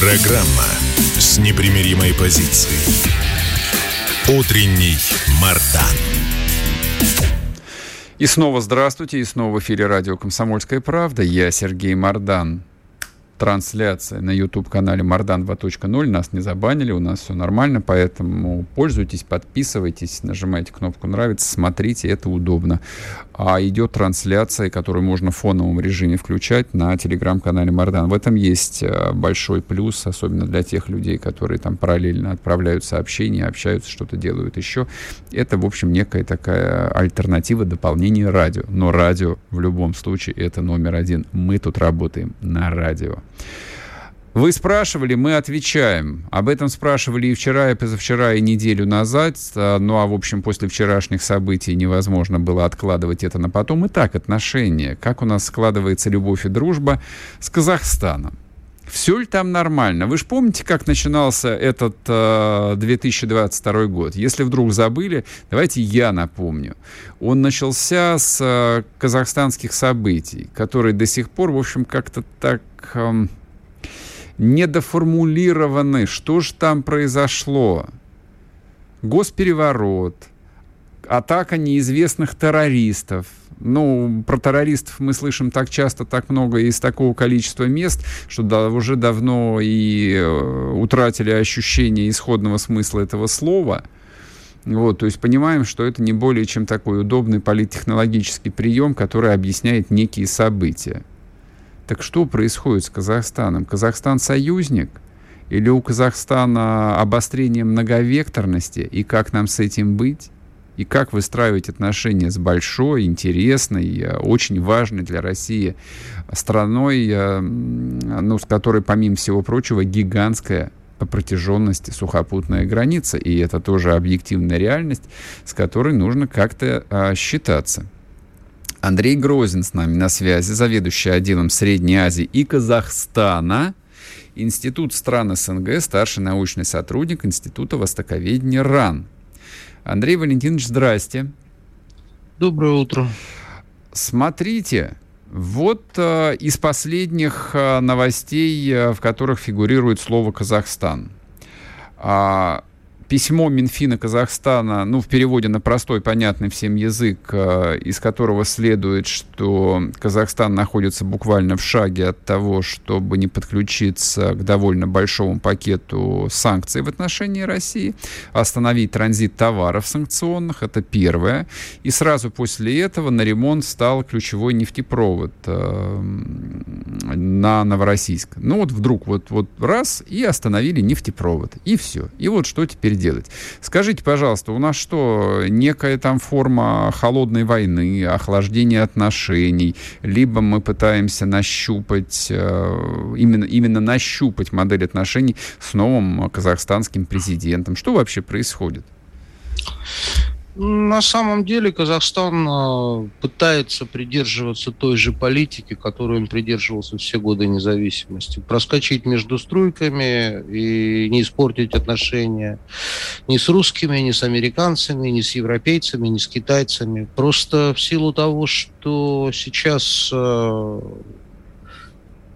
Программа с непримиримой позицией. Утренний Мардан. И снова здравствуйте, и снова в эфире радио «Комсомольская правда». Я Сергей Мардан трансляция на YouTube-канале Мардан 2.0. Нас не забанили, у нас все нормально, поэтому пользуйтесь, подписывайтесь, нажимайте кнопку «Нравится», смотрите, это удобно. А идет трансляция, которую можно в фоновом режиме включать на телеграм-канале Мардан. В этом есть э, большой плюс, особенно для тех людей, которые там параллельно отправляют сообщения, общаются, что-то делают еще. Это, в общем, некая такая альтернатива, дополнение радио. Но радио в любом случае это номер один. Мы тут работаем на радио. Вы спрашивали, мы отвечаем. Об этом спрашивали и вчера, и позавчера, и неделю назад. А, ну, а, в общем, после вчерашних событий невозможно было откладывать это на потом. Итак, отношения. Как у нас складывается любовь и дружба с Казахстаном? Все ли там нормально? Вы же помните, как начинался этот э, 2022 год? Если вдруг забыли, давайте я напомню. Он начался с э, казахстанских событий, которые до сих пор, в общем, как-то так... Э, недоформулированы. Что же там произошло? Госпереворот, атака неизвестных террористов. Ну, про террористов мы слышим так часто, так много из такого количества мест, что да, уже давно и э, утратили ощущение исходного смысла этого слова. Вот, то есть понимаем, что это не более чем такой удобный политтехнологический прием, который объясняет некие события. Так что происходит с Казахстаном? Казахстан союзник? Или у Казахстана обострение многовекторности? И как нам с этим быть? И как выстраивать отношения с большой, интересной, э, очень важной для России страной, э, ну, с которой, помимо всего прочего, гигантская по протяженности сухопутная граница. И это тоже объективная реальность, с которой нужно как-то а, считаться. Андрей Грозин с нами на связи, заведующий отделом Средней Азии и Казахстана, Институт стран СНГ, старший научный сотрудник Института востоковедения РАН. Андрей Валентинович, здрасте. Доброе утро. Смотрите, вот э, из последних э, новостей, э, в которых фигурирует слово Казахстан. А, письмо Минфина Казахстана, ну, в переводе на простой, понятный всем язык, э, из которого следует, что Казахстан находится буквально в шаге от того, чтобы не подключиться к довольно большому пакету санкций в отношении России, остановить транзит товаров санкционных, это первое. И сразу после этого на ремонт стал ключевой нефтепровод э, на Новороссийск. Ну вот вдруг вот, вот раз и остановили нефтепровод. И все. И вот что теперь делать. Скажите, пожалуйста, у нас что, некая там форма холодной войны, охлаждения отношений, либо мы пытаемся нащупать, э, именно, именно нащупать модель отношений с новым казахстанским президентом? Что вообще происходит? На самом деле Казахстан э, пытается придерживаться той же политики, которой он придерживался все годы независимости. Проскочить между струйками и не испортить отношения ни с русскими, ни с американцами, ни с европейцами, ни с китайцами. Просто в силу того, что сейчас э,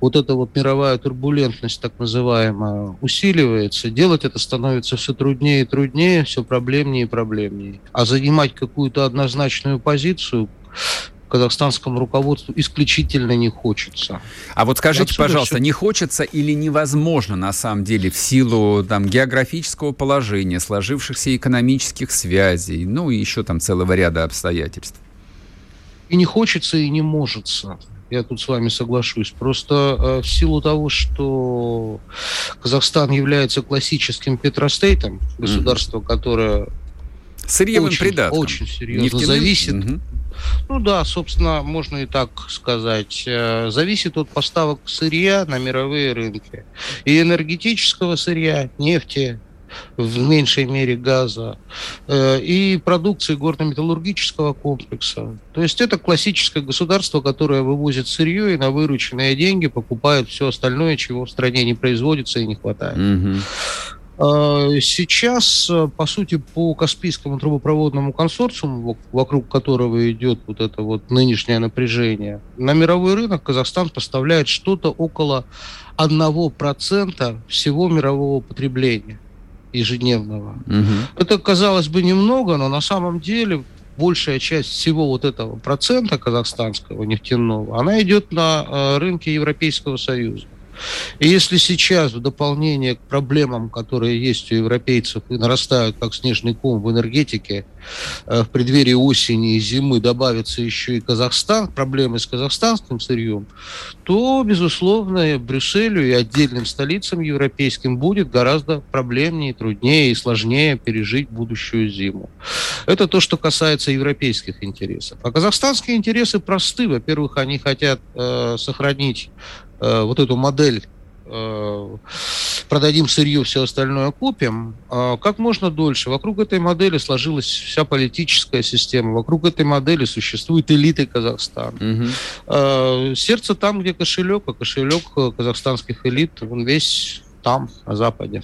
вот эта вот мировая турбулентность, так называемая, усиливается, делать это становится все труднее и труднее, все проблемнее и проблемнее. А занимать какую-то однозначную позицию казахстанскому руководству исключительно не хочется. А вот скажите, пожалуйста, все... не хочется или невозможно на самом деле в силу там, географического положения, сложившихся экономических связей, ну и еще там целого ряда обстоятельств? И не хочется, и не может я тут с вами соглашусь. Просто э, в силу того, что Казахстан является классическим петростейтом, государство, mm-hmm. которое Сырьевым очень, придатком. очень серьезно Нефтяным? зависит. Ну да, собственно, можно и так сказать. Э, зависит от поставок сырья на мировые рынки. И энергетического сырья, нефти, в меньшей мере газа, э, и продукции горно-металлургического комплекса. То есть это классическое государство, которое вывозит сырье и на вырученные деньги покупает все остальное, чего в стране не производится и не хватает. Угу. Сейчас, по сути, по Каспийскому трубопроводному консорциуму, вокруг которого идет вот это вот нынешнее напряжение, на мировой рынок Казахстан поставляет что-то около 1% всего мирового потребления ежедневного. Угу. Это, казалось бы, немного, но на самом деле большая часть всего вот этого процента казахстанского нефтяного, она идет на э, рынке Европейского Союза. И если сейчас в дополнение к проблемам, которые есть у европейцев и нарастают как снежный ком в энергетике, э, в преддверии осени и зимы добавится еще и Казахстан, проблемы с казахстанским сырьем, то, безусловно, Брюсселю и отдельным столицам европейским будет гораздо проблемнее, труднее и сложнее пережить будущую зиму. Это то, что касается европейских интересов. А казахстанские интересы просты. Во-первых, они хотят э, сохранить Э, вот эту модель э, продадим сырье, все остальное купим, а как можно дольше. Вокруг этой модели сложилась вся политическая система, вокруг этой модели существуют элиты Казахстана. Угу. Сердце там, где кошелек, а кошелек казахстанских элит, он весь там, на Западе.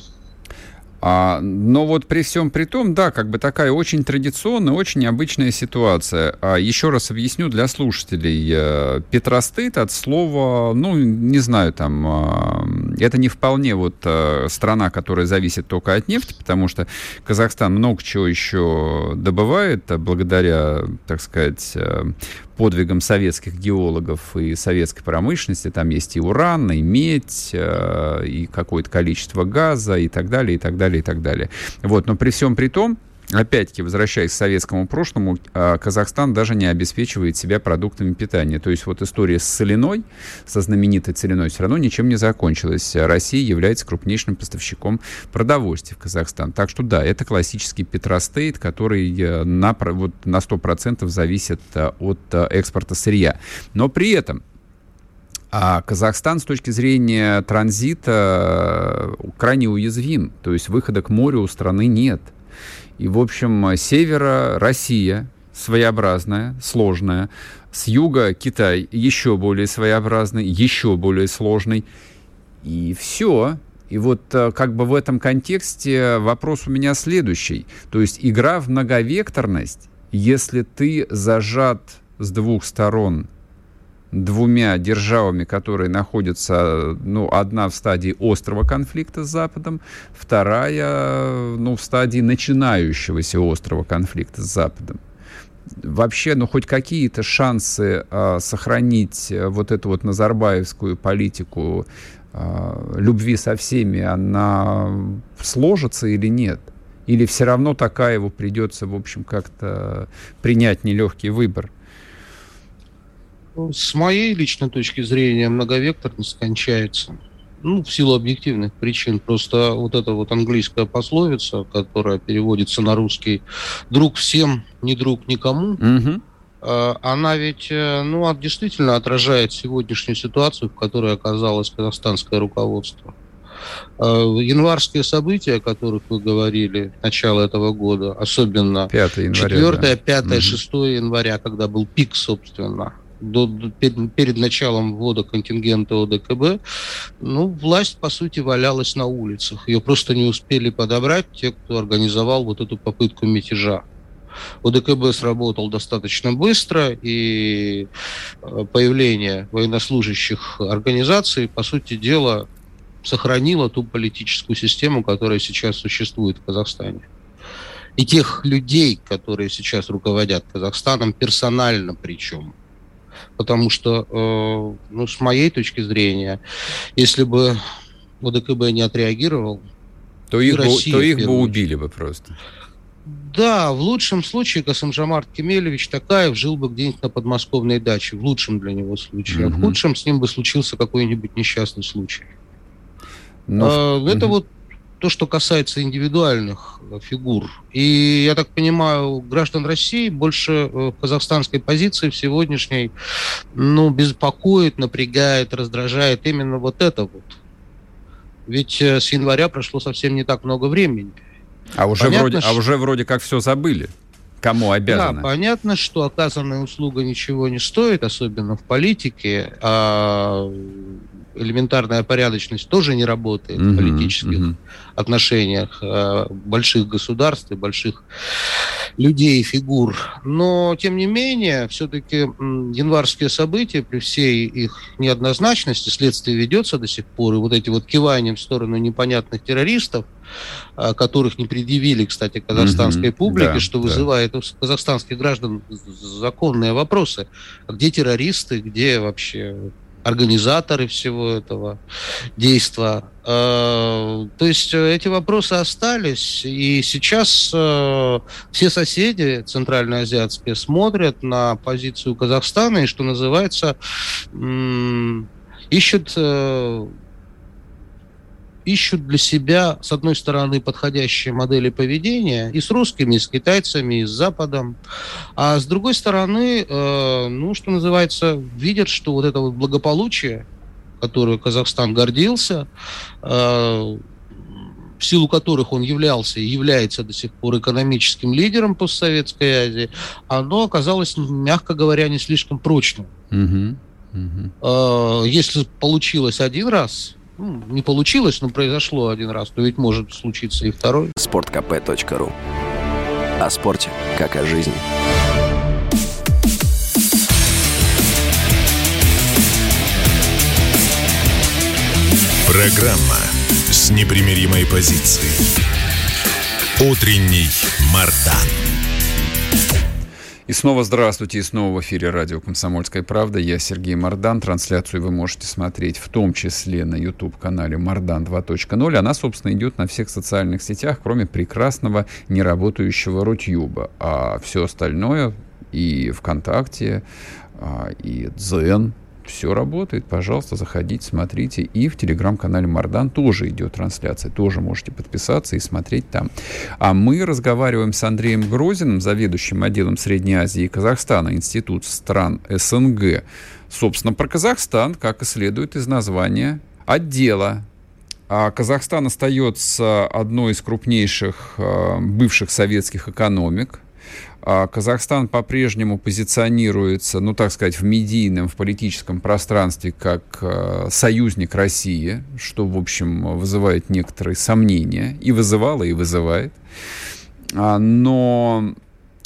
А, но вот при всем при том, да, как бы такая очень традиционная, очень необычная ситуация. А, еще раз объясню для слушателей. Э, Петростейт от слова, ну, не знаю, там, а, это не вполне вот а, страна, которая зависит только от нефти, потому что Казахстан много чего еще добывает, а, благодаря, так сказать, подвигам советских геологов и советской промышленности. Там есть и уран, и медь, э, и какое-то количество газа, и так далее, и так далее, и так далее. Вот, но при всем при том, опять-таки, возвращаясь к советскому прошлому, а, Казахстан даже не обеспечивает себя продуктами питания. То есть вот история с соляной, со знаменитой соляной, все равно ничем не закончилась. Россия является крупнейшим поставщиком продовольствия в Казахстан. Так что да, это классический петростейт, который э, на, вот, на 100% зависит э, от э, экспорта сырья. Но при этом а Казахстан с точки зрения транзита крайне уязвим, то есть выхода к морю у страны нет. И, в общем, севера Россия своеобразная, сложная. С юга Китай еще более своеобразный, еще более сложный. И все. И вот э, как бы в этом контексте вопрос у меня следующий. То есть игра в многовекторность, если ты зажат с двух сторон двумя державами, которые находятся, ну, одна в стадии острого конфликта с Западом, вторая, ну, в стадии начинающегося острого конфликта с Западом. Вообще, ну, хоть какие-то шансы э, сохранить вот эту вот назарбаевскую политику э, любви со всеми, она сложится или нет? Или все равно такая его придется, в общем, как-то принять нелегкий выбор? С моей личной точки зрения, многовекторность кончается. Ну, в силу объективных причин. Просто вот эта вот английская пословица, которая переводится на русский «друг всем, не друг никому», угу. она ведь, э, ну, действительно отражает сегодняшнюю ситуацию, в которой оказалось казахстанское руководство. Э, январские события, о которых вы говорили, начало этого года, особенно 5 января, 4, 5, да. 6 января, когда был пик, собственно, до, перед, перед началом ввода контингента ОДКБ, ну, власть, по сути, валялась на улицах. Ее просто не успели подобрать те, кто организовал вот эту попытку мятежа. ОДКБ сработал достаточно быстро, и э, появление военнослужащих организаций, по сути дела, сохранило ту политическую систему, которая сейчас существует в Казахстане. И тех людей, которые сейчас руководят Казахстаном, персонально причем, потому что, э, ну, с моей точки зрения, если бы ОДКБ не отреагировал, то их, Россия, бы, то их бы убили бы просто. Да, в лучшем случае Касымжамарт Кемелевич Такаев жил бы где-нибудь на подмосковной даче, в лучшем для него случае. Угу. А в худшем с ним бы случился какой-нибудь несчастный случай. Но... А, это угу. вот то, что касается индивидуальных фигур. И, я так понимаю, граждан России больше в казахстанской позиции в сегодняшней ну, беспокоит, напрягает, раздражает именно вот это вот. Ведь с января прошло совсем не так много времени. А уже, Понятно, вроде, а что... а уже вроде как все забыли. Кому обязаны? Да, понятно, что оказанная услуга ничего не стоит, особенно в политике. А элементарная порядочность тоже не работает uh-huh, в политических uh-huh. отношениях э, больших государств и больших людей, фигур. Но, тем не менее, все-таки январские события, при всей их неоднозначности, следствие ведется до сих пор, и вот эти вот кивания в сторону непонятных террористов, которых не предъявили, кстати, казахстанской публике, да, что да. вызывает у казахстанских граждан законные вопросы. А где террористы, где вообще организаторы всего этого действа. Э, то есть э, эти вопросы остались, и сейчас э, все соседи центральноазиатские смотрят на позицию Казахстана и, что называется, ищут ищут для себя, с одной стороны, подходящие модели поведения и с русскими, и с китайцами, и с Западом, а с другой стороны, э, ну, что называется, видят, что вот это вот благополучие, которое Казахстан гордился, э, в силу которых он являлся и является до сих пор экономическим лидером постсоветской Азии, оно оказалось, мягко говоря, не слишком прочным. Угу, угу. Если получилось один раз, ну, не получилось, но произошло один раз, то ведь может случиться и второй. Спорткп.ру О спорте, как о жизни. Программа с непримиримой позицией. Утренний Мардан. И снова здравствуйте, и снова в эфире радио «Комсомольская правда». Я Сергей Мордан. Трансляцию вы можете смотреть в том числе на YouTube-канале «Мордан 2.0». Она, собственно, идет на всех социальных сетях, кроме прекрасного неработающего Рутюба. А все остальное и ВКонтакте, а, и Дзен, все работает, пожалуйста, заходите, смотрите. И в телеграм-канале Мардан тоже идет трансляция, тоже можете подписаться и смотреть там. А мы разговариваем с Андреем Грозиным, заведующим отделом Средней Азии и Казахстана, Институт стран СНГ. Собственно, про Казахстан, как и следует из названия отдела а Казахстан остается одной из крупнейших э, бывших советских экономик. А Казахстан по-прежнему позиционируется, ну, так сказать, в медийном, в политическом пространстве как э, союзник России, что, в общем, вызывает некоторые сомнения, и вызывало, и вызывает. А, но,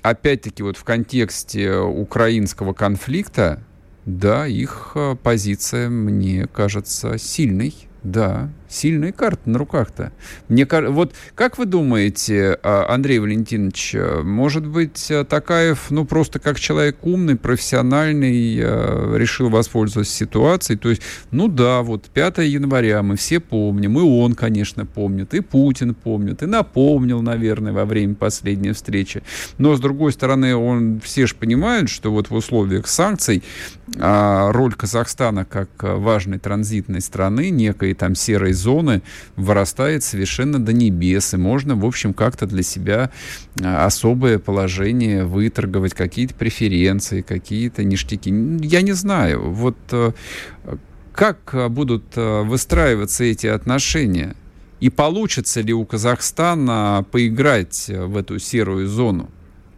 опять-таки, вот в контексте украинского конфликта, да, их э, позиция, мне кажется, сильной, да, сильные карты на руках-то. Мне вот как вы думаете, а, Андрей Валентинович, э, может быть э, Такаев, ну просто как человек умный, профессиональный, э, решил воспользоваться ситуацией, то есть, ну да, вот 5 января мы все помним, и он, конечно, помнит, и Путин помнит, и напомнил, наверное, во время последней встречи. Но с другой стороны, он все же понимают, что вот в условиях санкций а, роль Казахстана как важной транзитной страны, некой там серой зоны вырастает совершенно до небес, и можно, в общем, как-то для себя а, особое положение выторговать, какие-то преференции, какие-то ништяки. Я не знаю, вот э, как будут э, выстраиваться эти отношения? И получится ли у Казахстана поиграть в эту серую зону?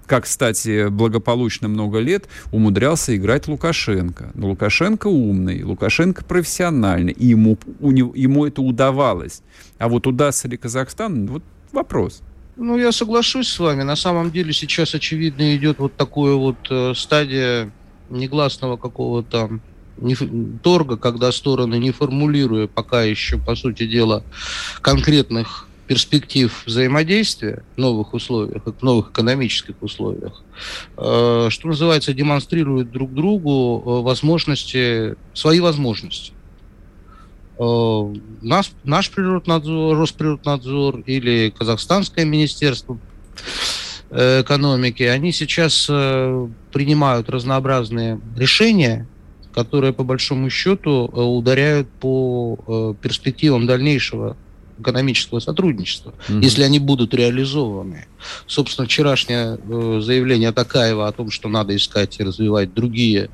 Как, кстати, благополучно много лет умудрялся играть Лукашенко. Но Лукашенко умный, Лукашенко профессиональный, и ему, у него, ему это удавалось. А вот удастся ли Казахстан, вот вопрос. Ну, я соглашусь с вами. На самом деле сейчас, очевидно, идет вот такое вот э, стадия негласного какого-то торга, когда стороны, не формулируя пока еще, по сути дела, конкретных перспектив взаимодействия в новых условиях, в новых экономических условиях, э, что называется, демонстрируют друг другу э, возможности, свои возможности. Э, наш, наш природнадзор, Росприроднадзор или Казахстанское министерство экономики, они сейчас принимают разнообразные решения, которые по большому счету ударяют по перспективам дальнейшего экономического сотрудничества, угу. если они будут реализованы. Собственно, вчерашнее э, заявление Такаева о том, что надо искать и развивать другие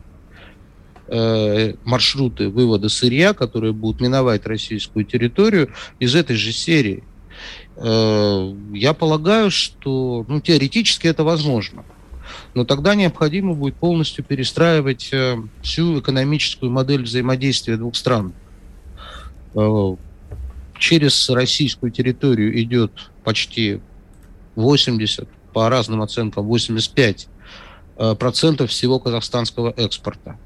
э, маршруты вывода сырья, которые будут миновать российскую территорию, из этой же серии. Э, я полагаю, что ну, теоретически это возможно. Но тогда необходимо будет полностью перестраивать э, всю экономическую модель взаимодействия двух стран. Э, через российскую территорию идет почти 80, по разным оценкам 85 процентов всего казахстанского экспорта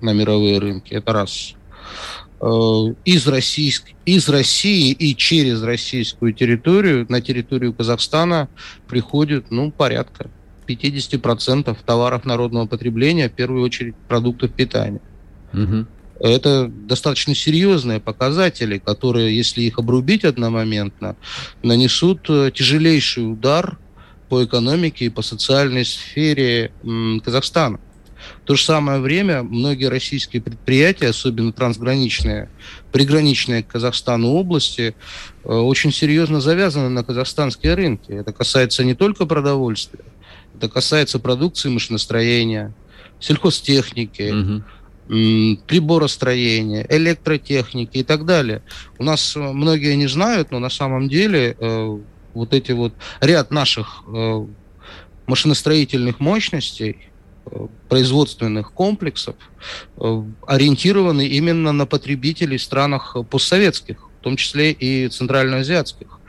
на мировые рынки. Это раз. Э, из, российск... из России и через российскую территорию на территорию Казахстана приходит ну, порядка 50% товаров народного потребления, в первую очередь продуктов питания. Угу. Это достаточно серьезные показатели, которые, если их обрубить одномоментно, нанесут э, тяжелейший удар по экономике и по социальной сфере Казахстана. В то же самое время многие российские предприятия, особенно трансграничные, приграничные к Казахстану области, э, очень серьезно завязаны на казахстанские рынки. Это касается не только продовольствия, это касается продукции машиностроения, сельхозтехники, угу приборостроения, электротехники и так далее. У нас э, многие не знают, но на самом деле э, вот эти вот ряд наших э, машиностроительных мощностей производственных комплексов ориентированы именно на потребителей в странах постсоветских, в том числе и центральноазиатских.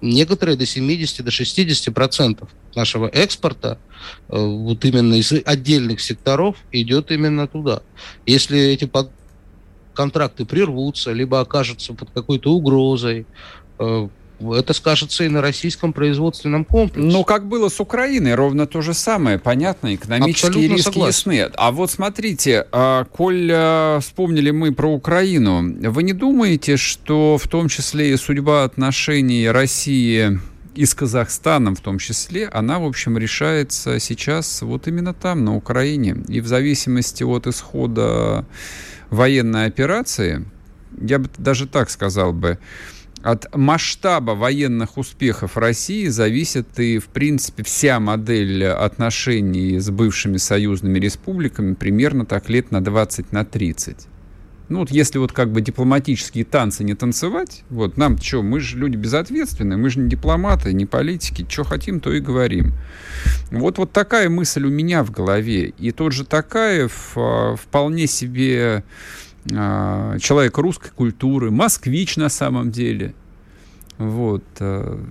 Некоторые до 70, до 60 процентов нашего экспорта э, вот именно из отдельных секторов идет именно туда. Если эти контракты прервутся, либо окажутся под какой-то угрозой, э, это скажется и на российском производственном комплексе. Но как было с Украиной, ровно то же самое. Понятно, экономические Абсолютно риски согласен. ясны. А вот смотрите, а, коль а, вспомнили мы про Украину, вы не думаете, что в том числе и судьба отношений России и с Казахстаном в том числе, она, в общем, решается сейчас вот именно там, на Украине. И в зависимости от исхода военной операции, я бы даже так сказал бы, от масштаба военных успехов России зависит и, в принципе, вся модель отношений с бывшими союзными республиками примерно так лет на 20, на 30. Ну вот если вот как бы дипломатические танцы не танцевать, вот нам что, мы же люди безответственные, мы же не дипломаты, не политики, что хотим, то и говорим. Вот, вот такая мысль у меня в голове. И тот же Такаев а, вполне себе человек русской культуры, москвич на самом деле. Вот. А,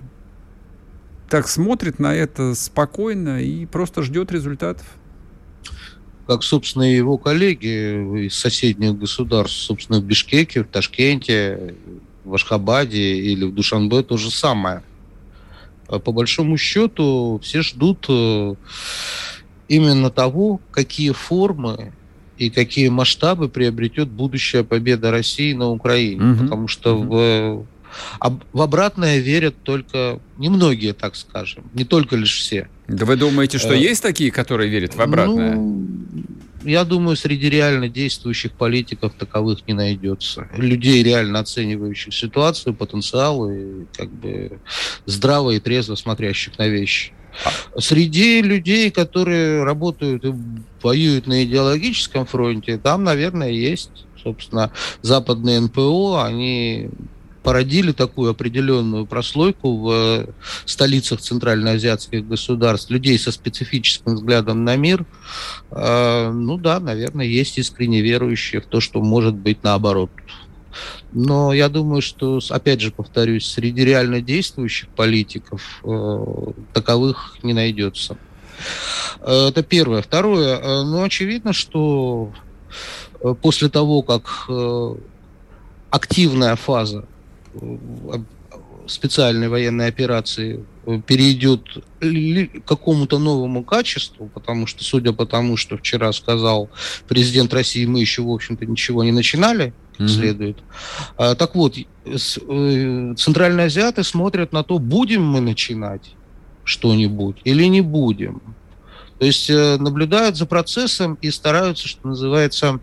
так смотрит на это спокойно и просто ждет результатов. Как, собственно, и его коллеги из соседних государств, собственно, в Бишкеке, в Ташкенте, в Ашхабаде или в Душанбе то же самое. А по большому счету все ждут э, именно того, какие формы и какие масштабы приобретет будущая победа России на Украине. Угу. Потому что угу. в, в обратное верят только немногие, так скажем, не только лишь все. Да вы думаете, что э, есть такие, которые верят в обратное? Ну, я думаю, среди реально действующих политиков таковых не найдется. Людей, реально оценивающих ситуацию, потенциал и как бы здраво и трезво смотрящих на вещи. Среди людей, которые работают и воюют на идеологическом фронте, там, наверное, есть, собственно, западные НПО, они породили такую определенную прослойку в столицах центральноазиатских государств, людей со специфическим взглядом на мир. А, ну да, наверное, есть искренне верующие в то, что может быть наоборот. Но я думаю, что, опять же, повторюсь, среди реально действующих политиков э, таковых не найдется. Э, это первое. Второе. Э, ну, очевидно, что э, после того, как активная фаза специальной военной операции перейдет к какому-то новому качеству, потому что, судя по тому, что вчера сказал президент России, мы еще, в общем-то, ничего не начинали, mm-hmm. следует. А, так вот, э, центральные азиаты смотрят на то, будем мы начинать что-нибудь или не будем. То есть э, наблюдают за процессом и стараются, что называется,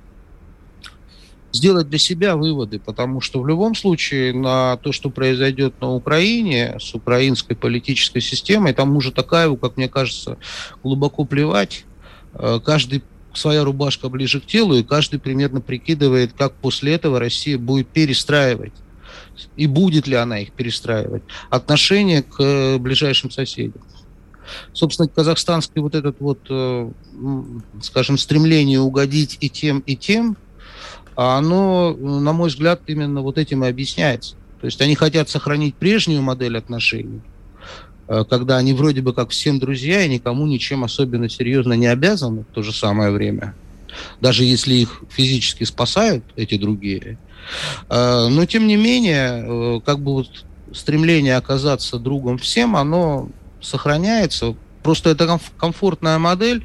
сделать для себя выводы, потому что в любом случае на то, что произойдет на Украине с украинской политической системой, там уже такая, как мне кажется, глубоко плевать. Э, каждый своя рубашка ближе к телу, и каждый примерно прикидывает, как после этого Россия будет перестраивать и будет ли она их перестраивать, отношение к э, ближайшим соседям. Собственно, казахстанский вот этот вот, э, скажем, стремление угодить и тем, и тем, оно, на мой взгляд, именно вот этим и объясняется. То есть они хотят сохранить прежнюю модель отношений, э, когда они вроде бы как всем друзья и никому ничем особенно серьезно не обязаны в то же самое время. Даже если их физически спасают эти другие. Э, но, тем не менее, как бы вот стремление оказаться другом всем, оно сохраняется. Просто это комфортная модель,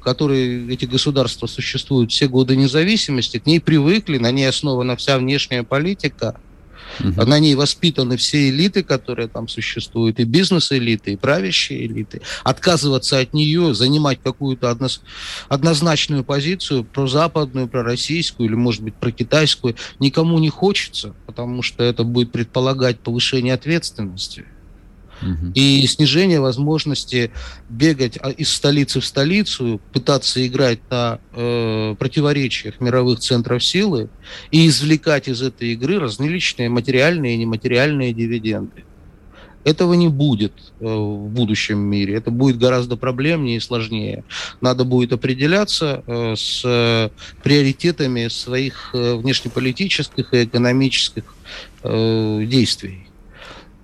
которой эти государства существуют все годы независимости, к ней привыкли, на ней основана вся внешняя политика, угу. на ней воспитаны все элиты, которые там существуют, и бизнес-элиты, и правящие элиты. Отказываться от нее, занимать какую-то однозначную позицию, про западную, про российскую или, может быть, про китайскую, никому не хочется, потому что это будет предполагать повышение ответственности и снижение возможности бегать а, из столицы в столицу, пытаться играть на э, противоречиях мировых центров силы и извлекать из этой игры различные материальные и нематериальные дивиденды. Этого не будет э, в будущем мире. Это будет гораздо проблемнее и сложнее. Надо будет определяться э, с э, приоритетами своих внешнеполитических и экономических действий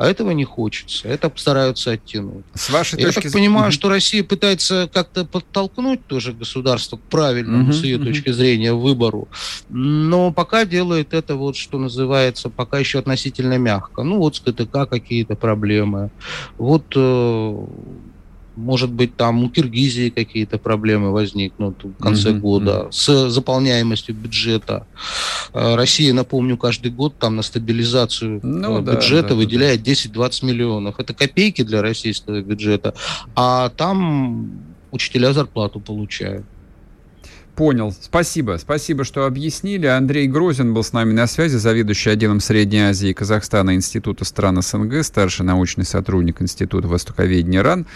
а этого не хочется. Это стараются оттянуть. С вашей Я точки так понимаю, что Россия пытается как-то подтолкнуть тоже государство к правильному, с ее точки зрения, выбору. Но пока делает это вот, что называется, пока еще относительно мягко. Ну, вот с КТК какие-то проблемы. Вот э, может быть, там у Киргизии какие-то проблемы возникнут в конце mm-hmm. года с заполняемостью бюджета. А, Россия, напомню, каждый год там на стабилизацию ну, э, бюджета да, да, выделяет да. 10-20 миллионов. Это копейки для российского бюджета. А там учителя зарплату получают. Понял. Спасибо. Спасибо, что объяснили. Андрей Грозин был с нами на связи, заведующий отделом Средней Азии и Казахстана Института стран СНГ, старший научный сотрудник Института Востоковедения РАН.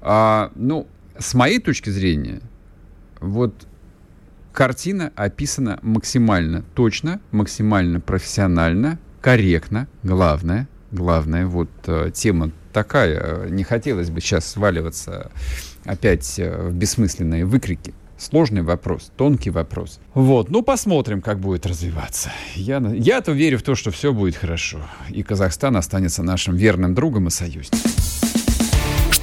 А, ну, с моей точки зрения, вот картина описана максимально точно, максимально профессионально, корректно. Главное, главное, вот э, тема такая, не хотелось бы сейчас сваливаться опять э, в бессмысленные выкрики. Сложный вопрос, тонкий вопрос. Вот, ну посмотрим, как будет развиваться. Я, я-то верю в то, что все будет хорошо. И Казахстан останется нашим верным другом и союзником.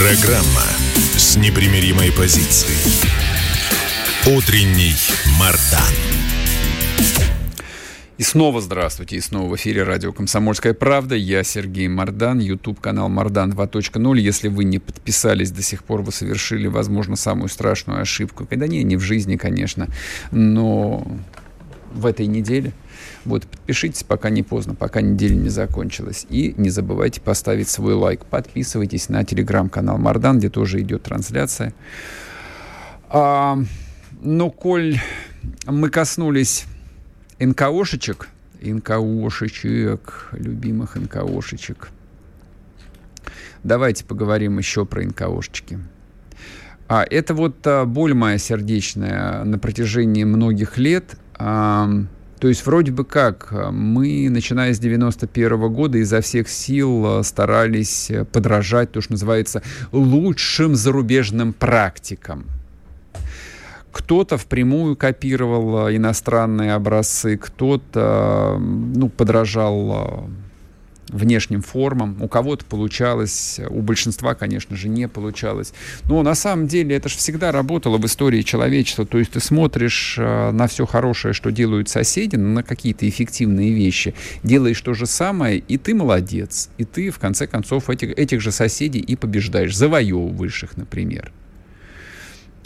Программа с непримиримой позицией. Утренний Мардан. И снова здравствуйте, и снова в эфире радио «Комсомольская правда». Я Сергей Мардан, YouTube-канал «Мардан 2.0». Если вы не подписались до сих пор, вы совершили, возможно, самую страшную ошибку. Когда не, не в жизни, конечно, но в этой неделе – вот, подпишитесь, пока не поздно, пока неделя не закончилась. И не забывайте поставить свой лайк. Подписывайтесь на телеграм-канал Мардан, где тоже идет трансляция. А, ну, коль мы коснулись НКОшечек, НКОшечек, любимых НКОшечек, давайте поговорим еще про НКОшечки. А, это вот а, боль моя сердечная на протяжении многих лет. А, то есть вроде бы как, э, мы, начиная с 91 -го года, изо всех сил э, старались э, подражать, то, что называется, лучшим зарубежным практикам. Кто-то впрямую копировал иностранные образцы, кто-то ну, подражал внешним формам. У кого-то получалось, у большинства, конечно же, не получалось. Но на самом деле это же всегда работало в истории человечества. То есть ты смотришь э, на все хорошее, что делают соседи, на какие-то эффективные вещи, делаешь то же самое, и ты молодец. И ты, в конце концов, этих, этих же соседей и побеждаешь, завоевываешь их, например.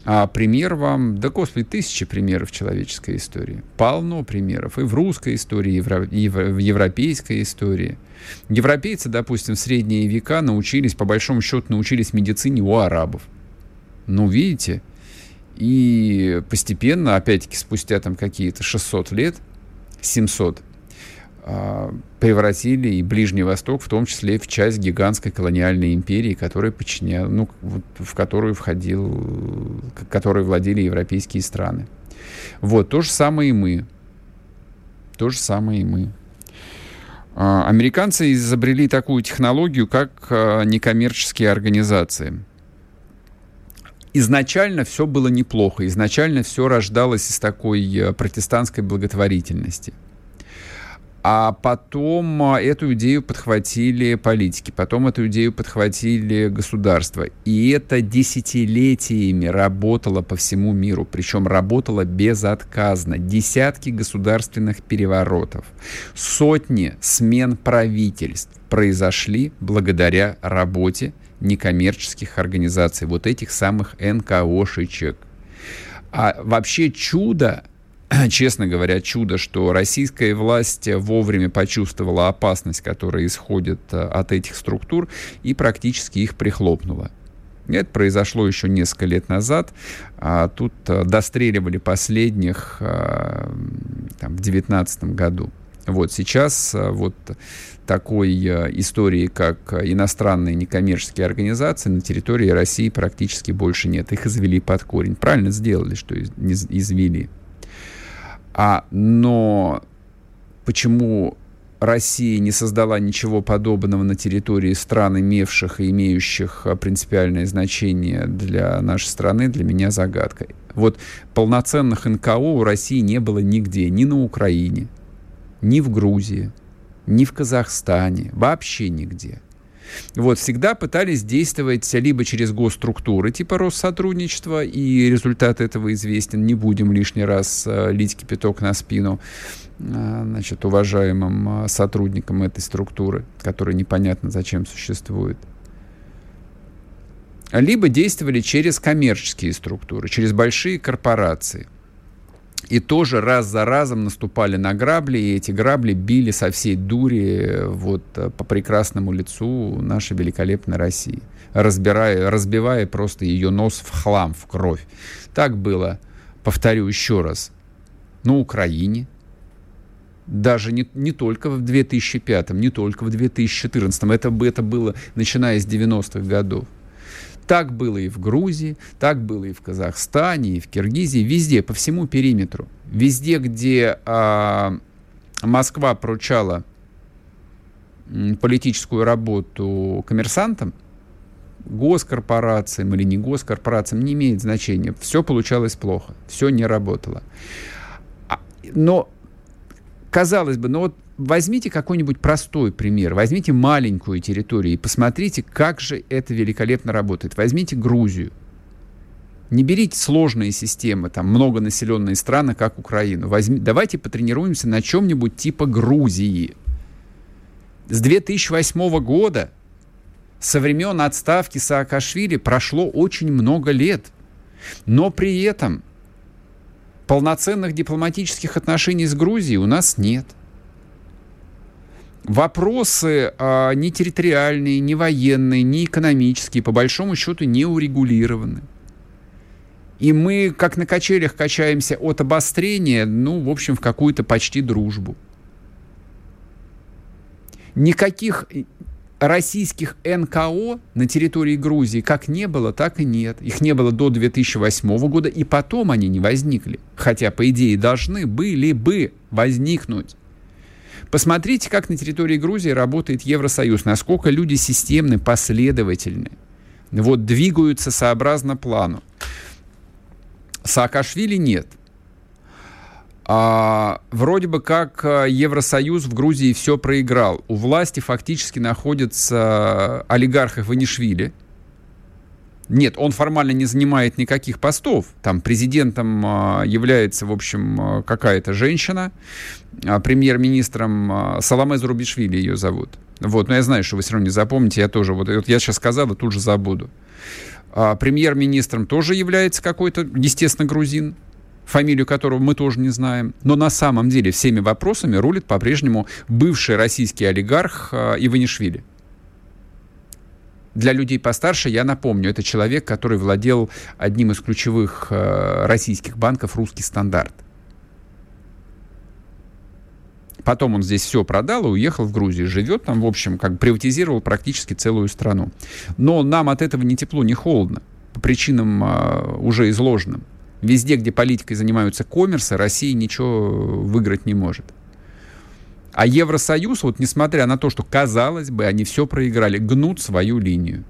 А пример вам, да, господи, тысячи примеров человеческой истории. Полно примеров и в русской истории, и в европейской истории. Европейцы, допустим, в средние века научились, по большому счету, научились медицине у арабов. Ну, видите, и постепенно, опять-таки, спустя там какие-то 600 лет, 700, а, превратили и Ближний Восток, в том числе в часть гигантской колониальной империи, которая подчиняла, ну, в которую входил, которой владели европейские страны. Вот, то же самое и мы. То же самое и мы. А, американцы изобрели такую технологию, как а, некоммерческие организации. Изначально все было неплохо, изначально все рождалось из такой протестантской благотворительности – а потом а, эту идею подхватили политики, потом эту идею подхватили государства. И это десятилетиями работало по всему миру, причем работало безотказно. Десятки государственных переворотов, сотни смен правительств произошли благодаря работе некоммерческих организаций, вот этих самых НКОшечек. А вообще чудо честно говоря, чудо, что российская власть вовремя почувствовала опасность, которая исходит э, от этих структур, и практически их прихлопнула. Это произошло еще несколько лет назад. А тут э, достреливали последних э, там, в 2019 году. Вот сейчас вот такой истории, как иностранные некоммерческие организации на территории России практически больше нет. Их извели под корень. Правильно сделали, что извели. А, но почему Россия не создала ничего подобного на территории стран, имевших и имеющих а, принципиальное значение для нашей страны, для меня загадка. Вот полноценных НКО у России не было нигде, ни на Украине, ни в Грузии, ни в Казахстане, вообще нигде. Вот, всегда пытались действовать либо через госструктуры типа Россотрудничества, и результат этого известен, не будем лишний раз э, лить кипяток на спину э, значит, уважаемым э, сотрудникам этой структуры, которые непонятно зачем существуют. Либо действовали через коммерческие структуры, через большие корпорации и тоже раз за разом наступали на грабли, и эти грабли били со всей дури э, вот э, по прекрасному лицу нашей великолепной России, разбирая, разбивая просто ее нос в хлам, в кровь. Так было, повторю еще раз, на Украине, даже не, не только в 2005, не только в 2014, это, это было начиная с 90-х годов. Так было и в Грузии, так было и в Казахстане, и в Киргизии, везде, по всему периметру. Везде, где а, Москва поручала политическую работу коммерсантам, госкорпорациям или не госкорпорациям, не имеет значения. Все получалось плохо, все не работало. А, но, казалось бы, ну вот возьмите какой-нибудь простой пример, возьмите маленькую территорию и посмотрите, как же это великолепно работает. Возьмите Грузию. Не берите сложные системы, там многонаселенные страны, как Украину. Возьми, давайте потренируемся на чем-нибудь типа Грузии. С 2008 года, со времен отставки Саакашвили, прошло очень много лет. Но при этом полноценных дипломатических отношений с Грузией у нас нет – вопросы а, ни территориальные, ни военные, ни экономические, по большому счету, не урегулированы. И мы, как на качелях, качаемся от обострения, ну, в общем, в какую-то почти дружбу. Никаких российских НКО на территории Грузии как не было, так и нет. Их не было до 2008 года, и потом они не возникли. Хотя, по идее, должны были бы возникнуть. Посмотрите, как на территории Грузии работает Евросоюз, насколько люди системны, последовательны, вот двигаются сообразно плану. Саакашвили нет. А, вроде бы как э, Евросоюз в Грузии все проиграл. У власти фактически находится олигарх Иванишвили. Нет, он формально не занимает никаких постов. Там президентом а, является, в общем, а, какая-то женщина. А, премьер-министром Саламе Зарубишвили ее зовут. Вот, но я знаю, что вы все равно не запомните. Я тоже, вот, вот я сейчас сказал, и тут же забуду. Премьер-министром тоже является какой-то, естественно, грузин фамилию которого мы тоже не знаем. Но на самом деле всеми вопросами рулит по-прежнему бывший российский олигарх Иванишвили. Для людей постарше я напомню, это человек, который владел одним из ключевых э, российских банков «Русский стандарт». Потом он здесь все продал и уехал в Грузию. Живет там, в общем, как приватизировал практически целую страну. Но нам от этого ни тепло, ни холодно. По причинам э, уже изложенным. Везде, где политикой занимаются коммерсы, Россия ничего выиграть не может. А Евросоюз, вот несмотря на то, что, казалось бы, они все проиграли, гнут свою линию.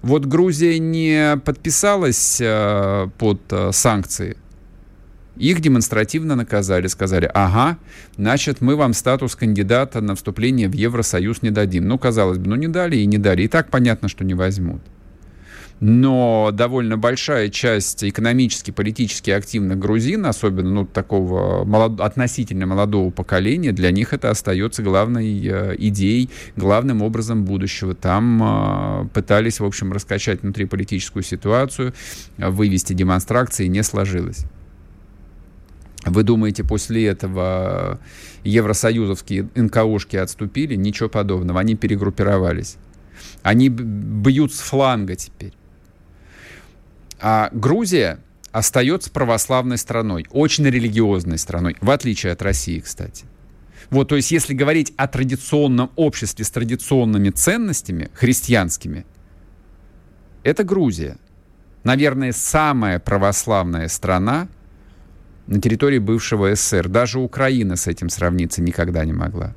Вот Грузия не подписалась э, под э, санкции. Их демонстративно наказали, сказали, ага, значит, мы вам статус кандидата на вступление в Евросоюз не дадим. Ну, казалось бы, ну не дали и не дали. И так понятно, что не возьмут но довольно большая часть экономически, политически активных грузин, особенно ну, такого молод... относительно молодого поколения, для них это остается главной э, идеей, главным образом будущего. Там э, пытались, в общем, раскачать внутриполитическую ситуацию, вывести демонстрации, не сложилось. Вы думаете, после этого евросоюзовские НКОшки отступили? Ничего подобного. Они перегруппировались. Они бьют с фланга теперь. А Грузия остается православной страной, очень религиозной страной, в отличие от России, кстати. Вот, то есть, если говорить о традиционном обществе с традиционными ценностями христианскими, это Грузия. Наверное, самая православная страна на территории бывшего СССР. Даже Украина с этим сравниться никогда не могла.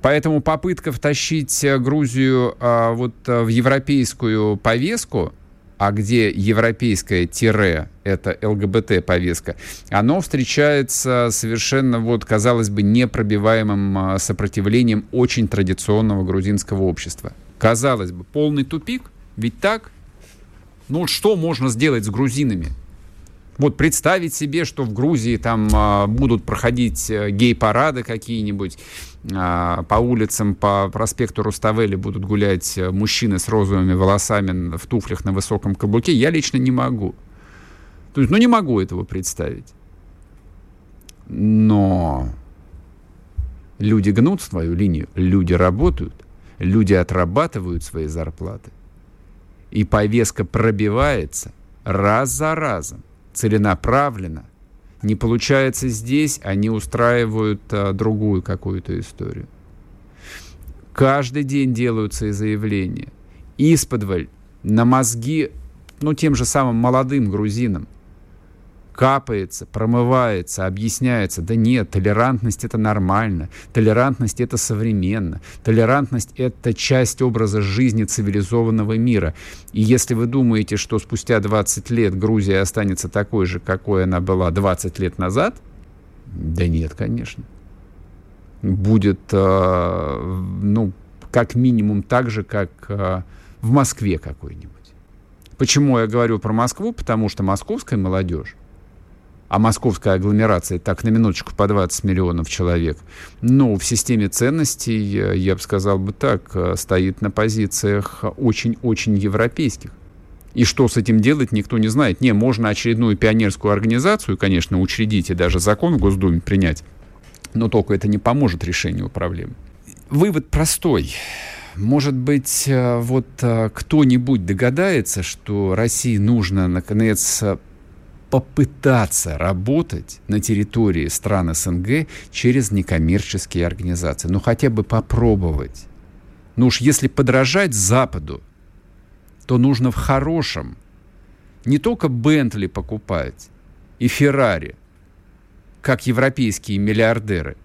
Поэтому попытка втащить Грузию а, вот а, в европейскую повестку а где европейское тире, это ЛГБТ-повестка, оно встречается совершенно, вот, казалось бы, непробиваемым а, сопротивлением очень традиционного грузинского общества. Казалось бы, полный тупик, ведь так? Ну, что можно сделать с грузинами? Вот представить себе, что в Грузии там а, будут проходить э, гей-парады какие-нибудь, а, по улицам, по проспекту Руставели будут гулять э, мужчины с розовыми волосами в туфлях на высоком каблуке, я лично не могу. То есть, ну, не могу этого представить. Но люди гнут свою линию, люди работают, люди отрабатывают свои зарплаты. И повестка пробивается раз за разом целенаправленно. Не получается здесь, они устраивают а, другую какую-то историю. Каждый день делаются и заявления. Исподволь на мозги, ну, тем же самым молодым грузинам – капается, промывается, объясняется. Да нет, толерантность это нормально, толерантность это современно, толерантность это часть образа жизни цивилизованного мира. И если вы думаете, что спустя 20 лет Грузия останется такой же, какой она была 20 лет назад, да нет, конечно. Будет, э, ну, как минимум так же, как э, в Москве какой-нибудь. Почему я говорю про Москву? Потому что московская молодежь а московская агломерация, так, на минуточку, по 20 миллионов человек, ну, в системе ценностей, я бы сказал бы так, стоит на позициях очень-очень европейских. И что с этим делать, никто не знает. Не, можно очередную пионерскую организацию, конечно, учредить и даже закон в Госдуме принять, но только это не поможет решению проблем. Вывод простой. Может быть, э, вот э, кто-нибудь догадается, что России нужно, наконец, попытаться работать на территории стран СНГ через некоммерческие организации. Ну, хотя бы попробовать. Ну уж если подражать Западу, то нужно в хорошем. Не только Бентли покупать и Феррари, как европейские миллиардеры,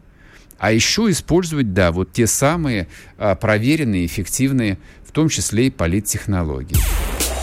а еще использовать, да, вот те самые а, проверенные, эффективные, в том числе и политтехнологии.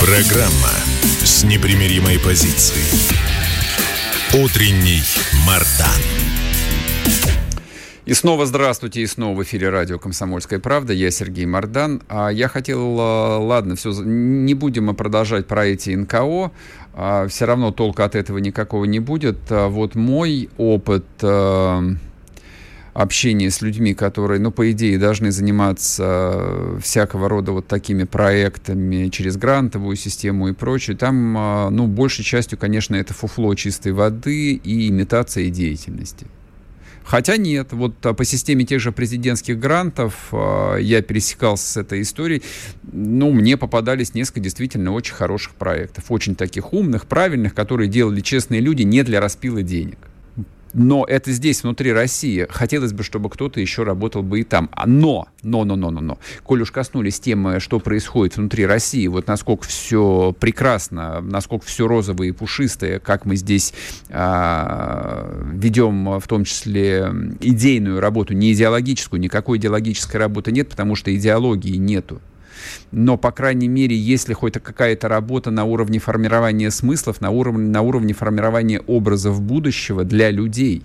Программа с непримиримой позицией. Утренний Мардан. И снова здравствуйте, и снова в эфире радио «Комсомольская правда». Я Сергей Мордан. А я хотел, а, ладно, все, не будем мы продолжать про эти НКО. А, все равно толка от этого никакого не будет. Вот мой опыт общение с людьми, которые, ну, по идее, должны заниматься э, всякого рода вот такими проектами через грантовую систему и прочее, там, э, ну, большей частью, конечно, это фуфло чистой воды и имитация деятельности. Хотя нет, вот а, по системе тех же президентских грантов э, я пересекался с этой историей, ну, мне попадались несколько действительно очень хороших проектов, очень таких умных, правильных, которые делали честные люди не для распила денег но это здесь, внутри России. Хотелось бы, чтобы кто-то еще работал бы и там. А но, но, но, но, но, но. Коль уж коснулись темы, что происходит внутри России, вот насколько все прекрасно, насколько все розовое и пушистое, как мы здесь а, ведем в том числе идейную работу, не идеологическую, никакой идеологической работы нет, потому что идеологии нету но, по крайней мере, если хоть какая-то работа на уровне формирования смыслов, на уровне, на уровне формирования образов будущего для людей.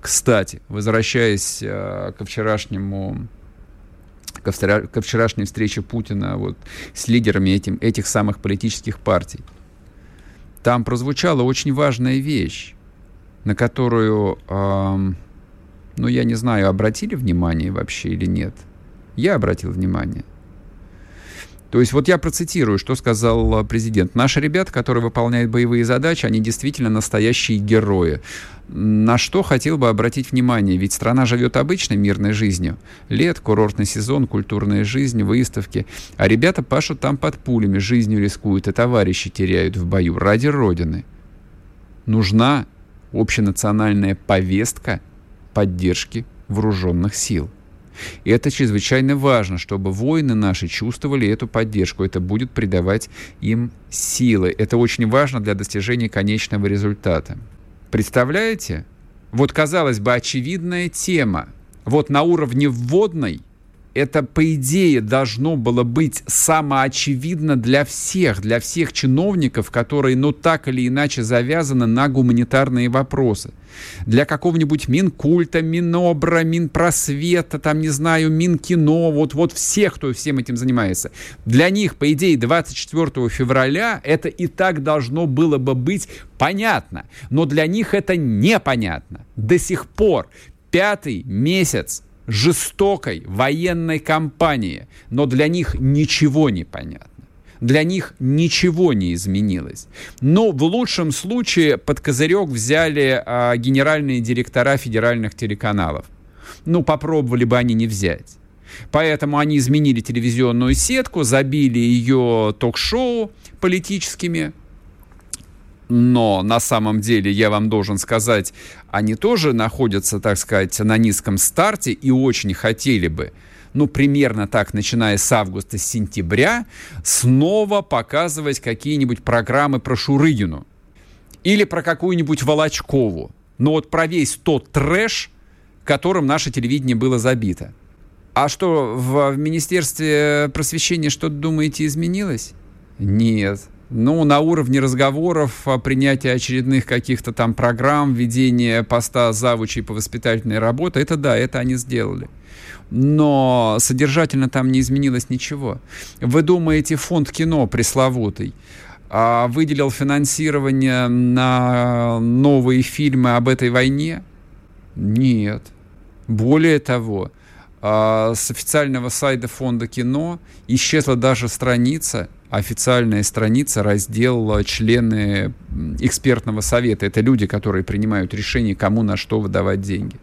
Кстати, возвращаясь э, ко вчерашнему ко, ко вчерашней встрече Путина вот, с лидерами этим, этих самых политических партий, там прозвучала очень важная вещь, на которую, э, ну, я не знаю, обратили внимание вообще или нет. Я обратил внимание. То есть вот я процитирую, что сказал э, президент. Наши ребята, которые выполняют боевые задачи, они действительно настоящие герои. На что хотел бы обратить внимание, ведь страна живет обычной мирной жизнью. Лет, курортный сезон, культурная жизнь, выставки. А ребята пашут там под пулями, жизнью рискуют и товарищи теряют в бою ради Родины. Нужна общенациональная повестка поддержки вооруженных сил. И это чрезвычайно важно, чтобы воины наши чувствовали эту поддержку. Это будет придавать им силы. Это очень важно для достижения конечного результата. Представляете? Вот, казалось бы, очевидная тема. Вот на уровне вводной это, по идее, должно было быть самоочевидно для всех, для всех чиновников, которые, ну, так или иначе завязаны на гуманитарные вопросы. Для какого-нибудь Минкульта, Минобра, Минпросвета, там, не знаю, Минкино, вот, вот всех, кто всем этим занимается. Для них, по идее, 24 февраля это и так должно было бы быть понятно. Но для них это непонятно. До сих пор пятый месяц жестокой военной кампании, но для них ничего не понятно. Для них ничего не изменилось. Но в лучшем случае под козырек взяли а, генеральные директора федеральных телеканалов. Ну, попробовали бы они не взять. Поэтому они изменили телевизионную сетку, забили ее ток-шоу политическими но на самом деле, я вам должен сказать, они тоже находятся, так сказать, на низком старте и очень хотели бы, ну, примерно так, начиная с августа, с сентября, снова показывать какие-нибудь программы про Шурыгину или про какую-нибудь Волочкову. Но вот про весь тот трэш, которым наше телевидение было забито. А что, в Министерстве просвещения что-то, думаете, изменилось? Нет. Ну, на уровне разговоров, принятия очередных каких-то там программ, введения поста завучей по воспитательной работе, это да, это они сделали. Но содержательно там не изменилось ничего. Вы думаете, фонд кино пресловутый а, выделил финансирование на новые фильмы об этой войне? Нет. Более того, а, с официального сайта фонда кино исчезла даже страница, официальная страница, раздел члены экспертного совета. Это люди, которые принимают решение, кому на что выдавать деньги.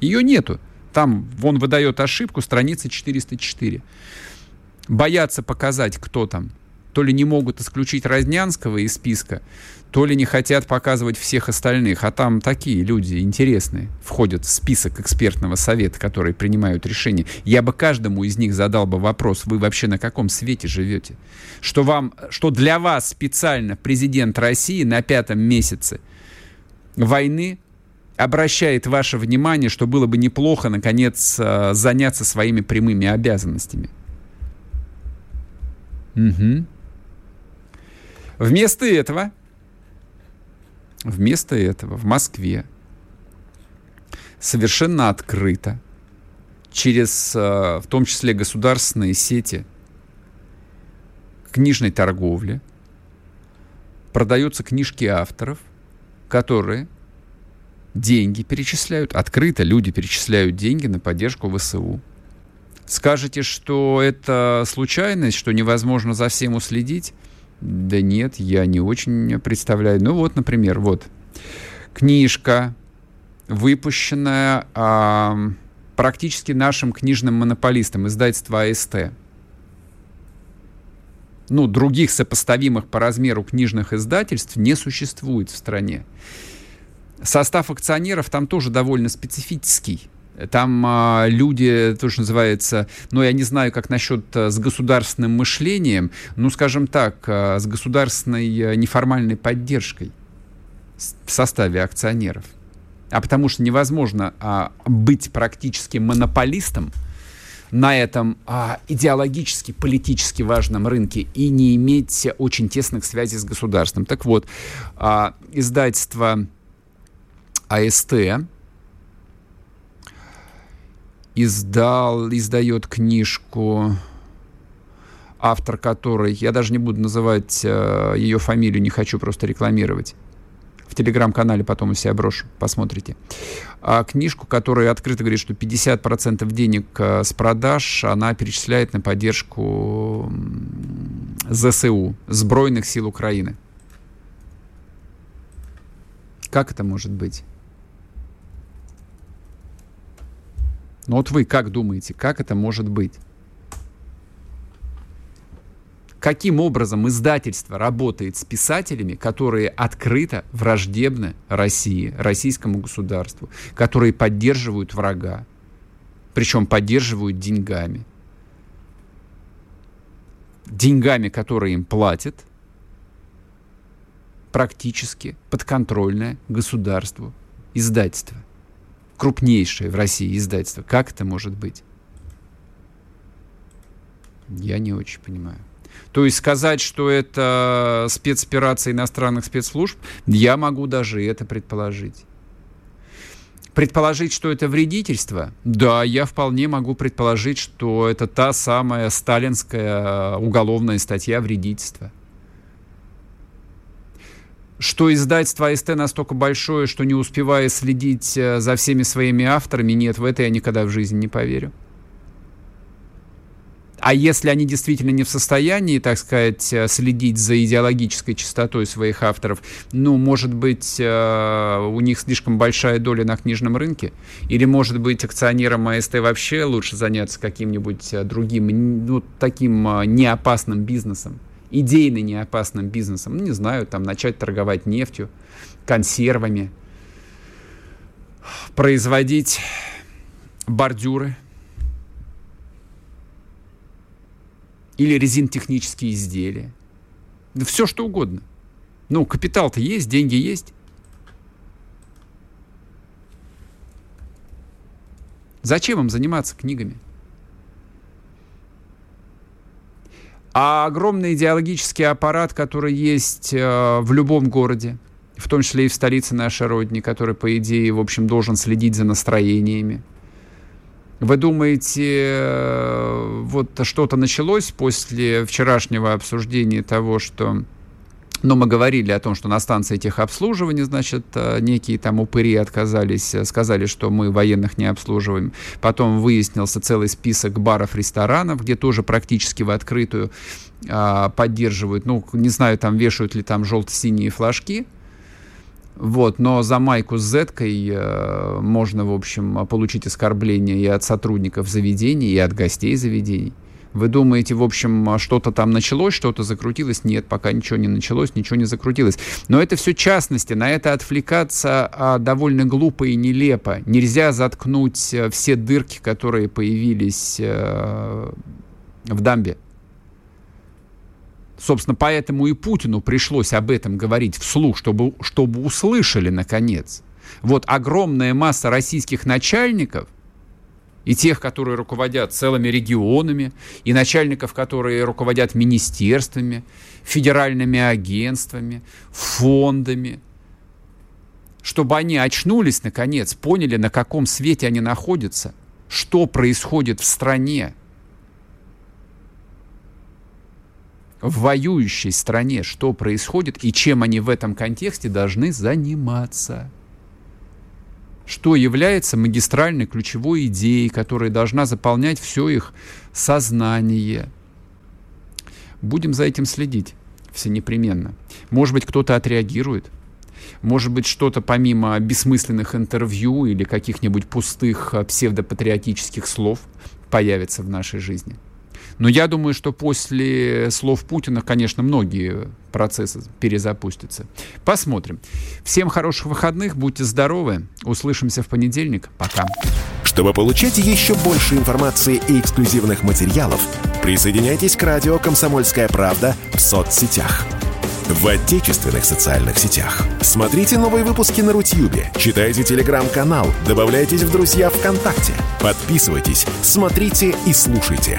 Ее нету. Там он выдает ошибку, страница 404. боятся показать, кто там. То ли не могут исключить Разнянского из списка, то ли не хотят показывать всех остальных. А там такие люди интересные входят в список экспертного совета, которые принимают решения. Я бы каждому из них задал бы вопрос, вы вообще на каком свете живете? Что, вам, что для вас специально президент России на пятом месяце войны обращает ваше внимание, что было бы неплохо, наконец, э, заняться своими прямыми обязанностями. Угу. Вместо этого, вместо этого в Москве совершенно открыто через, э, в том числе, государственные сети книжной торговли продаются книжки авторов, которые деньги перечисляют, открыто люди перечисляют деньги на поддержку ВСУ. Скажете, что это случайность, что невозможно за всем уследить? Да нет, я не очень представляю. Ну вот, например, вот книжка, выпущенная а, практически нашим книжным монополистом, издательство АСТ. Ну, других сопоставимых по размеру книжных издательств не существует в стране. Состав акционеров там тоже довольно специфический. Там а, люди, то, что называется, ну, я не знаю, как насчет а, с государственным мышлением, ну, скажем так, а, с государственной а, неформальной поддержкой в составе акционеров. А потому что невозможно а, быть практически монополистом на этом а, идеологически, политически важном рынке и не иметь очень тесных связей с государством. Так вот, а, издательство АСТ издал, издает книжку, автор которой, я даже не буду называть э, ее фамилию, не хочу просто рекламировать. В телеграм-канале потом у себя брошу, посмотрите. А книжку, которая открыто говорит, что 50% денег э, с продаж она перечисляет на поддержку ЗСУ, Сбройных сил Украины. Как это может быть? Но вот вы как думаете, как это может быть? Каким образом издательство работает с писателями, которые открыто враждебны России, российскому государству, которые поддерживают врага, причем поддерживают деньгами. Деньгами, которые им платят, практически подконтрольное государству издательство крупнейшее в России издательство. Как это может быть? Я не очень понимаю. То есть сказать, что это спецоперация иностранных спецслужб, я могу даже это предположить. Предположить, что это вредительство? Да, я вполне могу предположить, что это та самая сталинская уголовная статья вредительства что издательство АСТ настолько большое, что не успевая следить э, за всеми своими авторами, нет, в это я никогда в жизни не поверю. А если они действительно не в состоянии, так сказать, э, следить за идеологической чистотой своих авторов, ну, может быть, э, у них слишком большая доля на книжном рынке? Или, может быть, акционерам АСТ вообще лучше заняться каким-нибудь другим, ну, таким неопасным бизнесом? Идейно неопасным бизнесом, ну, не знаю, там начать торговать нефтью, консервами, производить бордюры или резинотехнические изделия. Да все что угодно. Ну, капитал-то есть, деньги есть. Зачем им заниматься книгами? А огромный идеологический аппарат, который есть э, в любом городе, в том числе и в столице нашей Родины, который, по идее, в общем, должен следить за настроениями. Вы думаете, э, вот что-то началось после вчерашнего обсуждения того, что но мы говорили о том, что на станции техобслуживания, значит, э, некие там упыри отказались, э, сказали, что мы военных не обслуживаем. Потом выяснился целый список баров, ресторанов, где тоже практически в открытую а, поддерживают. Ну, не знаю, там вешают ли там желто-синие флажки. Вот, но за майку с зеткой э, можно, в общем, получить оскорбление и от сотрудников заведений, и от гостей заведений. Вы думаете, в общем, что-то там началось, что-то закрутилось? Нет, пока ничего не началось, ничего не закрутилось. Но это все частности, на это отвлекаться а, довольно глупо и нелепо. Нельзя заткнуть а, все дырки, которые появились а, в дамбе. Собственно, поэтому и Путину пришлось об этом говорить вслух, чтобы, чтобы услышали, наконец. Вот огромная масса российских начальников и тех, которые руководят целыми регионами, и начальников, которые руководят министерствами, федеральными агентствами, фондами, чтобы они очнулись, наконец, поняли, на каком свете они находятся, что происходит в стране, в воюющей стране, что происходит и чем они в этом контексте должны заниматься что является магистральной ключевой идеей, которая должна заполнять все их сознание. Будем за этим следить все непременно. Может быть, кто-то отреагирует. Может быть, что-то помимо бессмысленных интервью или каких-нибудь пустых а, псевдопатриотических слов появится в нашей жизни – но я думаю, что после слов Путина, конечно, многие процессы перезапустятся. Посмотрим. Всем хороших выходных, будьте здоровы. Услышимся в понедельник. Пока. Чтобы получать еще больше информации и эксклюзивных материалов, присоединяйтесь к радио «Комсомольская правда» в соцсетях в отечественных социальных сетях. Смотрите новые выпуски на Рутьюбе, читайте телеграм-канал, добавляйтесь в друзья ВКонтакте, подписывайтесь, смотрите и слушайте.